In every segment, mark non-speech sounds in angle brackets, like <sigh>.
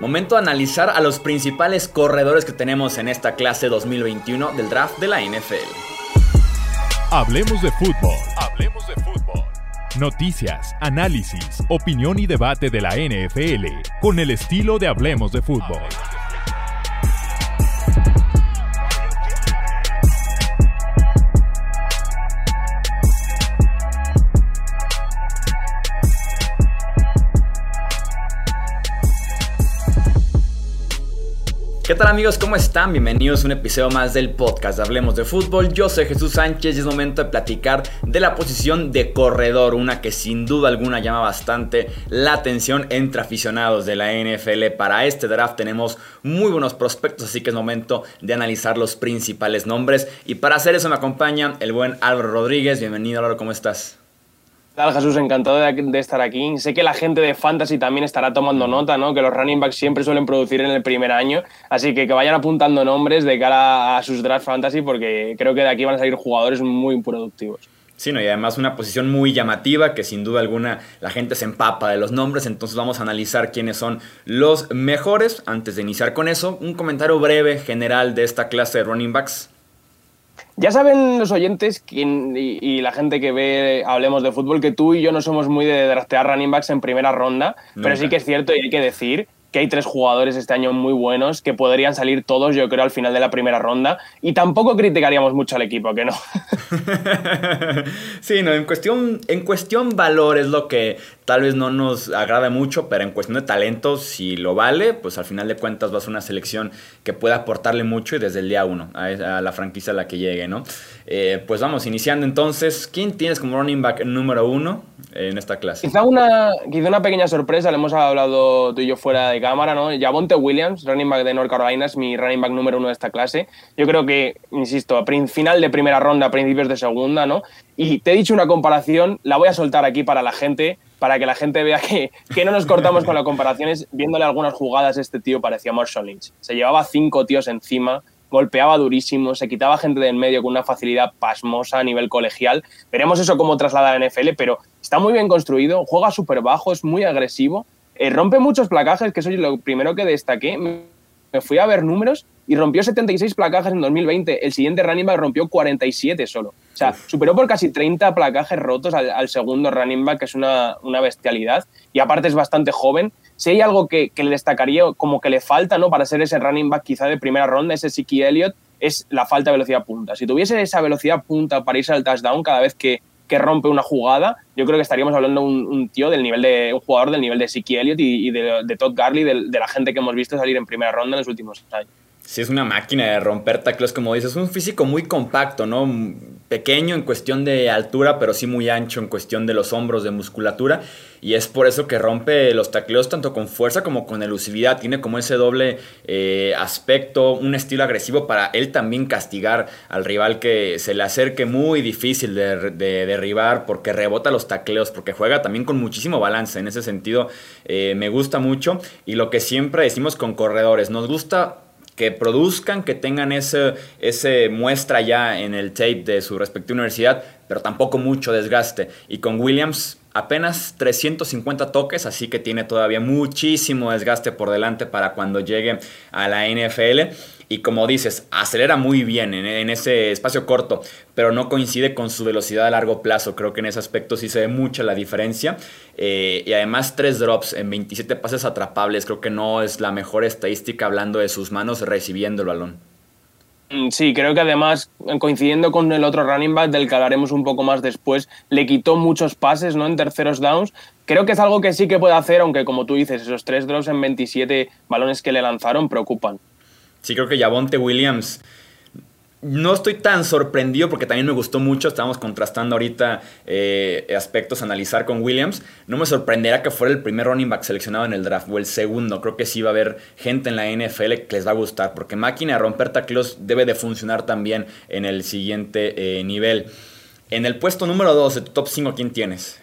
Momento de analizar a los principales corredores que tenemos en esta clase 2021 del draft de la NFL. Hablemos de fútbol. Hablemos de fútbol. Noticias, análisis, opinión y debate de la NFL con el estilo de Hablemos de fútbol. ¿Qué tal amigos? ¿Cómo están? Bienvenidos a un episodio más del podcast Hablemos de Fútbol. Yo soy Jesús Sánchez y es momento de platicar de la posición de corredor, una que sin duda alguna llama bastante la atención entre aficionados de la NFL. Para este draft tenemos muy buenos prospectos, así que es momento de analizar los principales nombres. Y para hacer eso me acompaña el buen Álvaro Rodríguez. Bienvenido Álvaro, ¿cómo estás? Tal, Jesús? Encantado de, estar aquí. Sé que la gente de Fantasy también estará tomando nota, ¿no? Que los running backs siempre suelen producir en el primer año. Así que que vayan apuntando nombres de cara a sus draft fantasy porque creo que de aquí van a salir jugadores muy productivos. Sí, no, y además una posición muy llamativa que sin duda alguna la gente se empapa de los nombres, entonces vamos a analizar quiénes son los mejores. Antes de iniciar con eso, un comentario breve general de esta clase de running backs. Ya saben los oyentes y, la gente que ve Hablemos de Fútbol que tú y yo no somos muy de draftear running backs en primera ronda, pero sí que es cierto y hay que decir que hay tres jugadores este año muy buenos que podrían salir todos, yo creo, al final de la primera ronda. Y tampoco criticaríamos mucho al equipo, que no. <laughs> sí, no, en cuestión, en cuestión valor es lo que tal vez no nos agrada mucho, pero en cuestión de talento, si lo vale, pues al final de cuentas vas a una selección que pueda aportarle mucho y desde el día uno a, la franquicia a la que llegue, ¿no? Eh, pues vamos, iniciando entonces, ¿quién tienes como running back número uno en esta clase? Quizá una, quizá una pequeña sorpresa, le hemos hablado tú y yo fuera de cámara, ¿no? Javonte Williams, running back de North Carolina, es mi running back número uno de esta clase. Yo creo que, insisto, a final de primera ronda, principios de segunda, ¿no? Y te he dicho una comparación, la voy a soltar aquí para la gente para que la gente vea que, que no nos cortamos con las <laughs> comparaciones. Viéndole algunas jugadas, este tío parecía Marshall Lynch. Se llevaba cinco tíos encima, golpeaba durísimo, se quitaba gente del medio con una facilidad pasmosa a nivel colegial. Veremos eso cómo trasladar a NFL, pero está muy bien construido, juega súper bajo, es muy agresivo, eh, rompe muchos placajes, que eso es lo primero que destaqué. Me fui a ver números y rompió 76 placajes en 2020. El siguiente running back rompió 47 solo. Sea, superó por casi 30 placajes rotos al, segundo running back, que es una, una, bestialidad. Y aparte es bastante joven. Si hay algo que, le destacaría como que le falta ¿no? para ser ese running back quizá de primera ronda, ese Siki Elliott, es la falta de velocidad punta. Si tuviese esa velocidad punta para irse al touchdown cada vez que, que rompe una jugada, yo creo que estaríamos hablando de un, tío del nivel de un jugador del nivel de Siki Elliott y, de, Todd Garley, de, de, la gente que hemos visto salir en primera ronda en los últimos años. Sí, es una máquina de romper taclos, como dices. Es un físico muy compacto, ¿no? Pequeño en cuestión de altura, pero sí muy ancho en cuestión de los hombros, de musculatura. Y es por eso que rompe los tacleos tanto con fuerza como con elusividad. Tiene como ese doble eh, aspecto, un estilo agresivo para él también castigar al rival que se le acerque muy difícil de, derribar porque rebota los tacleos, porque juega también con muchísimo balance. En ese sentido, eh, me gusta mucho. Y lo que siempre decimos con corredores, nos gusta que produzcan, que tengan ese, ese muestra ya en el tape de su respectiva universidad, pero tampoco mucho desgaste. Y con Williams apenas 350 toques, así que tiene todavía muchísimo desgaste por delante para cuando llegue a la NFL. Y como dices, acelera muy bien en, ese espacio corto, pero no coincide con su velocidad a largo plazo. Creo que en ese aspecto sí se ve mucha la diferencia. Eh, y además tres drops en 27 pases atrapables, creo que no es la mejor estadística hablando de sus manos recibiendo el balón. Mm, sí, creo que además, coincidiendo con el otro running back del que hablaremos un poco más después, le quitó muchos pases ¿no? en terceros downs. Creo que es algo que sí que puede hacer, aunque como tú dices, esos tres drops en 27 balones que le lanzaron preocupan. Sí, creo que Javonte Williams. No estoy tan sorprendido porque también me gustó mucho. Estábamos contrastando ahorita eh, aspectos analizar con Williams. No me sorprenderá que fuera el primer running back seleccionado en el draft o el segundo. Creo que sí va a haber gente en la NFL que les va a gustar porque máquina de romper tacleos debe de funcionar también en el siguiente eh, nivel. En el puesto número 2 de tu top 5, ¿quién tienes?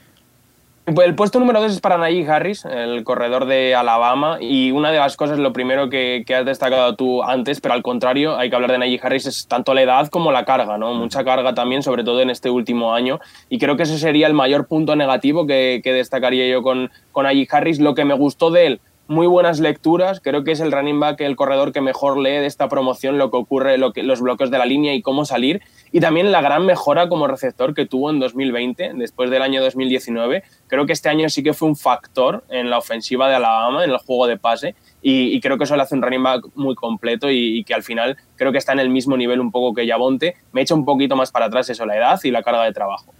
El puesto número dos es para Najee Harris, el corredor de Alabama. Y una de las cosas, lo primero que, has destacado tú antes, pero al contrario, hay que hablar de Najee Harris, es tanto la edad como la carga, ¿no? Mucha carga también, sobre todo en este último año. Y creo que ese sería el mayor punto negativo que, destacaría yo con, con Najee Harris. Lo que me gustó de él, muy buenas lecturas. Creo que es el running back, el corredor que mejor lee de esta promoción lo que ocurre, los bloques de la línea y cómo salir. Y también la gran mejora como receptor que tuvo en 2020, después del año 2019. Creo que este año sí que fue un factor en la ofensiva de Alabama, en el juego de pase. Y, creo que eso le hace un running back muy completo y, que al final creo que está en el mismo nivel un poco que Yabonte. Me echa un poquito más para atrás eso, la edad y la carga de trabajo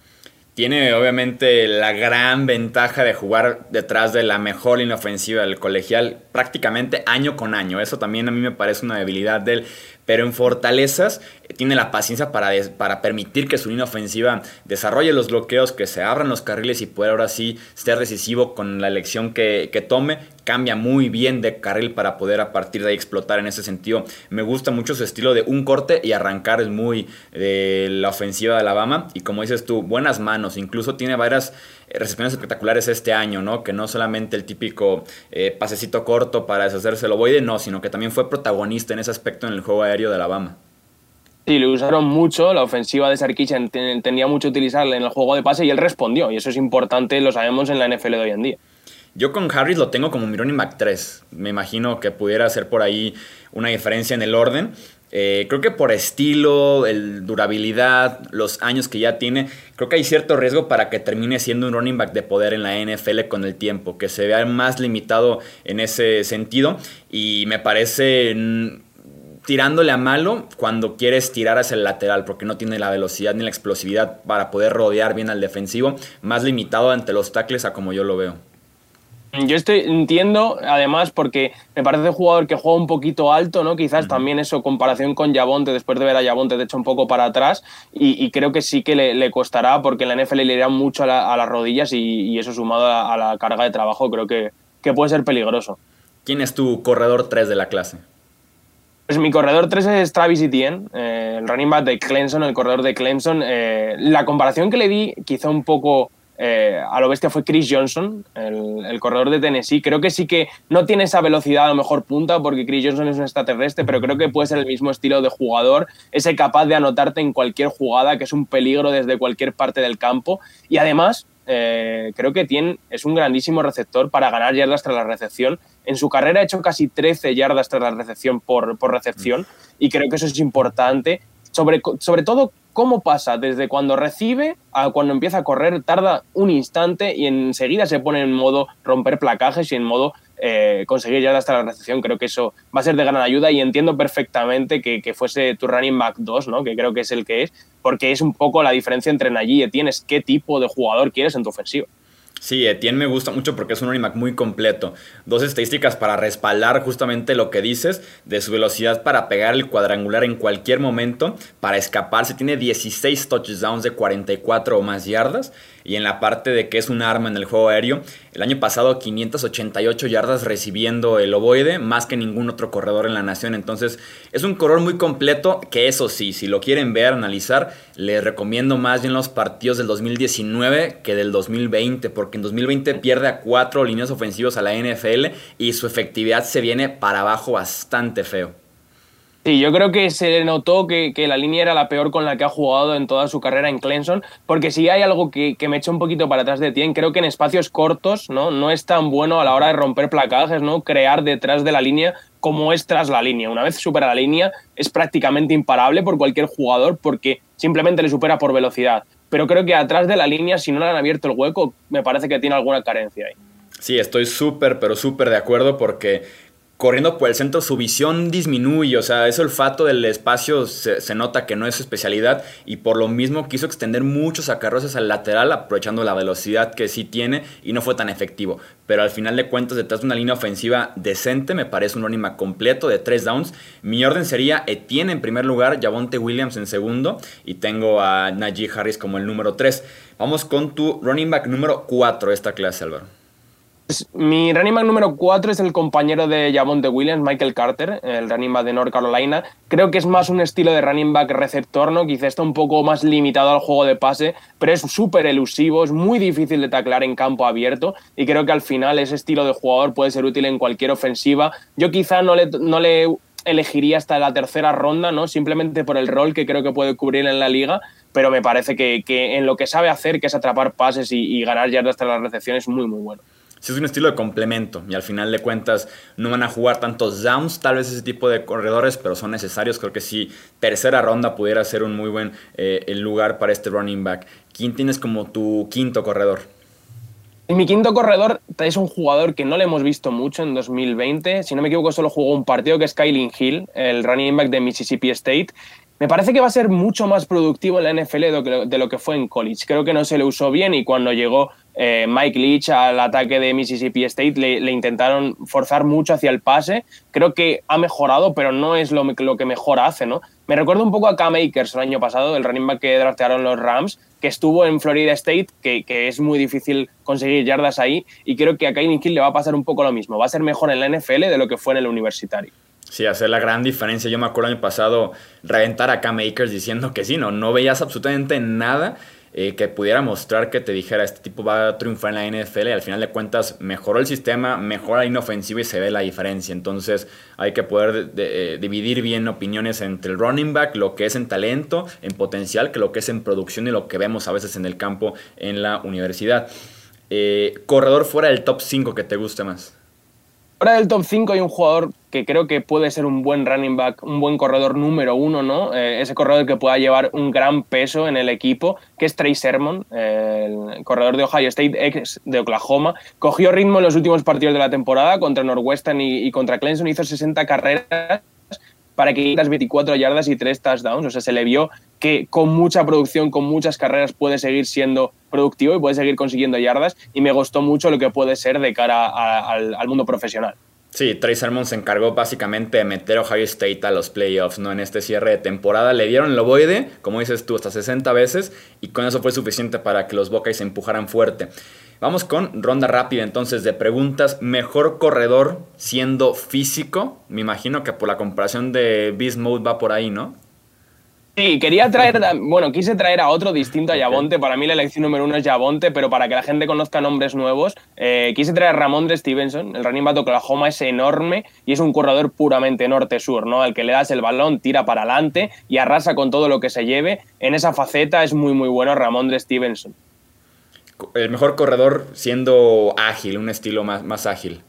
tiene obviamente la gran ventaja de jugar detrás de la mejor línea ofensiva del colegial prácticamente año con año. Eso también a mí me parece una debilidad de él. Pero en fortalezas eh, tiene la paciencia para, para permitir que su línea ofensiva desarrolle los bloqueos, que se abran los carriles y pueda ahora sí ser decisivo con la elección que, que tome. Cambia muy bien de carril para poder a partir de ahí explotar en ese sentido. Me gusta mucho su estilo de un corte y arrancar es muy de la ofensiva de Alabama. Y como dices tú, buenas manos. Incluso tiene varias eh, recepciones espectaculares este año, ¿no? Que no solamente el típico eh, pasecito corto para deshacerse el ovoide, no, sino que también fue protagonista en ese aspecto en el juego aéreo de Alabama. Sí, lo usaron mucho, la ofensiva de Sarkisian tenía mucho utilizarle en el juego de pase y él respondió, y eso es importante, lo sabemos en la NFL de hoy en día. Yo con Harris lo tengo como mi running back 3. Me imagino que pudiera ser por ahí una diferencia en el orden. Eh, creo que por estilo, el durabilidad, los años que ya tiene, creo que hay cierto riesgo para que termine siendo un running back de poder en la NFL con el tiempo, que se vea más limitado en ese sentido. Y me parece mm, tirándole a malo cuando quieres tirar hacia el lateral, porque no tiene la velocidad ni la explosividad para poder rodear bien al defensivo, más limitado ante los tackles a como yo lo veo. Yo estoy, entiendo, además, porque me parece un jugador que juega un poquito alto, ¿no? Quizás también eso, comparación con Yabonte, después de ver a Yabonte, de hecho, un poco para atrás, y, creo que sí que le, costará, porque en la NFL le irá mucho a, las rodillas y, eso sumado a, la carga de trabajo, creo que, que puede ser peligroso. ¿Quién es tu corredor 3 de la clase? Pues mi corredor 3 es Travis Etienne, eh, el running back de Clemson, el corredor de Clemson. Eh, la comparación que le di, quizá un poco eh, a lo bestia, fue Chris Johnson, el, corredor de Tennessee. Creo que sí que no tiene esa velocidad a lo mejor punta, porque Chris Johnson es un extraterrestre, pero creo que puede ser el mismo estilo de jugador, ese capaz de anotarte en cualquier jugada, que es un peligro desde cualquier parte del campo. Y además, creo que tiene, es un grandísimo receptor para ganar yardas tras la recepción. En su carrera ha hecho casi 13 yardas tras la recepción por, recepción y creo que eso es importante. Sobre, sobre todo, cómo pasa desde cuando recibe a cuando empieza a correr, tarda un instante y enseguida se pone en modo romper placajes y en modo eh, conseguir yardas tras la recepción. Creo que eso va a ser de gran ayuda y entiendo perfectamente que, fuese tu running back 2, ¿no? que creo que es el que es, porque es un poco la diferencia entre allí y tienes qué tipo de jugador quieres en tu ofensiva. Sí, Etienne me gusta mucho porque es un running back muy completo. Dos estadísticas para respaldar justamente lo que dices de su velocidad para pegar el cuadrangular en cualquier momento, para escaparse. Tiene 16 touchdowns de 44 o más yardas y en la parte de que es un arma en el juego aéreo. El año pasado 588 yardas recibiendo el ovoide, más que ningún otro corredor en la nación. Entonces es un corredor muy completo que eso sí, si lo quieren ver, analizar, les recomiendo más bien los partidos del 2019 que del 2020, porque en 2020 pierde a cuatro líneas ofensivas a la NFL y su efectividad se viene para abajo bastante feo. Sí, yo creo que se notó que, la línea era la peor con la que ha jugado en toda su carrera en Clemson, porque si hay algo que, me echa un poquito para atrás de Tien, creo que en espacios cortos ¿no? no es tan bueno a la hora de romper placajes, ¿no? crear detrás de la línea como es tras la línea. Una vez supera la línea es prácticamente imparable por cualquier jugador porque simplemente le supera por velocidad. Pero creo que atrás de la línea, si no le han abierto el hueco, me parece que tiene alguna carencia ahí. Sí, estoy súper, pero súper de acuerdo porque corriendo por el centro su visión disminuye, o sea, ese olfato del espacio se, nota que no es su especialidad y por lo mismo quiso extender muchos acarroces al lateral aprovechando la velocidad que sí tiene y no fue tan efectivo. Pero al final de cuentas, detrás de una línea ofensiva decente, me parece un running completo de tres downs. Mi orden sería Etienne en primer lugar, Javonte Williams en segundo y tengo a Najee Harris como el número 3. Vamos con tu running back número 4 de esta clase, Álvaro. Pues, mi running back número 4 es el compañero de de Williams, Michael Carter, el running back de North Carolina. Creo que es más un estilo de running back receptor, ¿no? Quizá está un poco más limitado al juego de pase, pero es súper elusivo, es muy difícil de taclar en campo abierto y creo que al final ese estilo de jugador puede ser útil en cualquier ofensiva. Yo quizá no le, elegiría hasta la tercera ronda, ¿no? Simplemente por el rol que creo que puede cubrir en la liga, pero me parece que, en lo que sabe hacer, que es atrapar pases y, y ganar yardas la recepción, es muy, muy bueno. Es un estilo de complemento y al final de cuentas no van a jugar tantos downs, tal vez ese tipo de corredores, pero son necesarios. Creo que sí, tercera ronda pudiera ser un muy buen eh, lugar para este running back. ¿Quién tienes como tu quinto corredor? Mi quinto corredor es un jugador que no le hemos visto mucho en 2020. Si no me equivoco, solo jugó un partido que es Kylie Hill, el running back de Mississippi State. Me parece que va a ser mucho más productivo en la NFL de lo, que, fue en college. Creo que no se le usó bien y cuando llegó eh, Mike Leach al ataque de Mississippi State le, intentaron forzar mucho hacia el pase. Creo que ha mejorado, pero no es lo, lo que mejor hace, ¿no? Me recuerda un poco a Cam Akers el año pasado, el running back que draftearon los Rams, que estuvo en Florida State, que, es muy difícil conseguir yardas ahí, y creo que a Kyle Hill le va a pasar un poco lo mismo. Va a ser mejor en la NFL de lo que fue en el universitario. Sí, hacer la gran diferencia. Yo me acuerdo el año pasado reventar a Cam Akers diciendo que sí, no, no veías absolutamente nada eh, que pudiera mostrar que te dijera este tipo va a triunfar en la NFL y al final de cuentas mejoró el sistema, mejora la inofensiva y se ve la diferencia. Entonces hay que poder eh, dividir bien opiniones entre el running back, lo que es en talento, en potencial, que lo que es en producción y lo que vemos a veces en el campo en la universidad. Eh, corredor fuera del top 5 que te guste más. Fuera del top 5 hay un jugador que creo que puede ser un buen running back, un buen corredor número uno, ¿no? Eh, ese corredor que pueda llevar un gran peso en el equipo, que es Trey Sermon, el corredor de Ohio State, ex de Oklahoma. Cogió ritmo en los últimos partidos de la temporada contra Northwestern y, y contra Clemson, hizo 60 carreras para que las 24 yardas y 3 touchdowns. O sea, se le vio que con mucha producción, con muchas carreras, puede seguir siendo productivo y puede seguir consiguiendo yardas. Y me gustó mucho lo que puede ser de cara al, mundo profesional. Sí, Trey Sermon se encargó básicamente de meter a Ohio State a los playoffs, ¿no? En este cierre de temporada le dieron el ovoide, como dices tú, hasta 60 veces, y con eso fue suficiente para que los Buckeyes se empujaran fuerte. Vamos con ronda rápida entonces de preguntas. Mejor corredor siendo físico. Me imagino que por la comparación de Beast Mode va por ahí, ¿no? Sí, quería traer, bueno, quise traer a otro distinto a Yabonte. Para mí la elección número uno es Yabonte, pero para que la gente conozca nombres nuevos, eh, quise traer a Ramón de Stevenson. El running back de Oklahoma es enorme y es un corredor puramente norte-sur, ¿no? Al que le das el balón, tira para adelante y arrasa con todo lo que se lleve. En esa faceta es muy, muy bueno Ramón de Stevenson el mejor corredor siendo ágil, un estilo más, más ágil.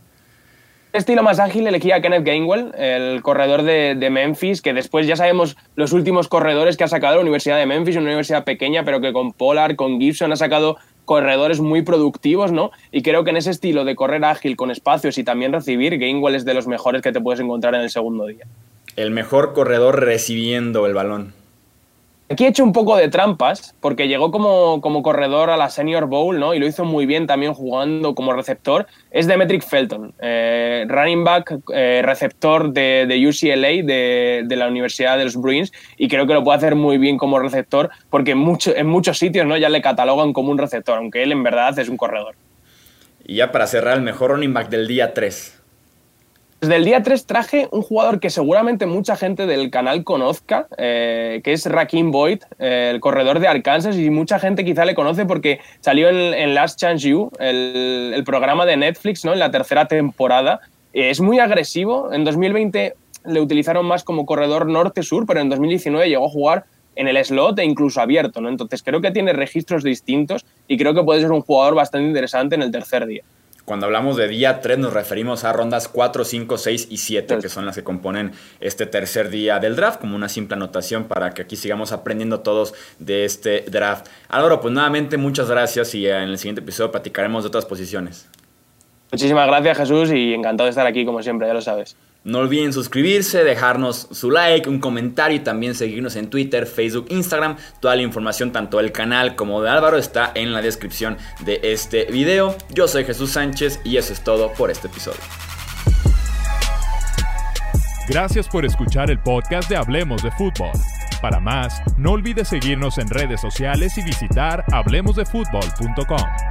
Estilo más ágil elegí a Kenneth Gainwell, el corredor de, Memphis, que después ya sabemos los últimos corredores que ha sacado la Universidad de Memphis, una universidad pequeña, pero que con Pollard, con Gibson ha sacado corredores muy productivos, ¿no? Y creo que en ese estilo de correr ágil con espacios y también recibir, Gainwell es de los mejores que te puedes encontrar en el segundo día. El mejor corredor recibiendo el balón. Aquí he hecho un poco de trampas, porque llegó como, como, corredor a la Senior Bowl, ¿no? Y lo hizo muy bien también jugando como receptor. Es Demetric Felton, eh, running back, eh, receptor de, de UCLA, de, de, la Universidad de los Bruins, y creo que lo puede hacer muy bien como receptor, porque en, mucho, en muchos sitios, ¿no? Ya le catalogan como un receptor, aunque él en verdad es un corredor. Y ya para cerrar, el mejor running back del día 3. Desde el día 3 traje un jugador que seguramente mucha gente del canal conozca, eh, que es Rakim Boyd, eh, el corredor de Arkansas, y mucha gente quizá le conoce porque salió en, Last Chance You, el, programa de Netflix, ¿no? en la tercera temporada. Eh, es muy agresivo. En 2020 le utilizaron más como corredor norte-sur, pero en 2019 llegó a jugar en el slot e incluso abierto. ¿no? Entonces creo que tiene registros distintos y creo que puede ser un jugador bastante interesante en el tercer día. Cuando hablamos de día 3 nos referimos a rondas 4, 5, 6 y 7, que son las que componen este tercer día del draft, como una simple anotación para que aquí sigamos aprendiendo todos de este draft. Álvaro, pues nuevamente muchas gracias y en el siguiente episodio platicaremos de otras posiciones. Muchísimas gracias Jesús y encantado de estar aquí como siempre, ya lo sabes. No olviden suscribirse, dejarnos su like, un comentario y también seguirnos en Twitter, Facebook, Instagram. Toda la información tanto del canal como de Álvaro está en la descripción de este video. Yo soy Jesús Sánchez y eso es todo por este episodio. Gracias por escuchar el podcast de Hablemos de Fútbol. Para más, no olvides seguirnos en redes sociales y visitar hablemosdefutbol.com.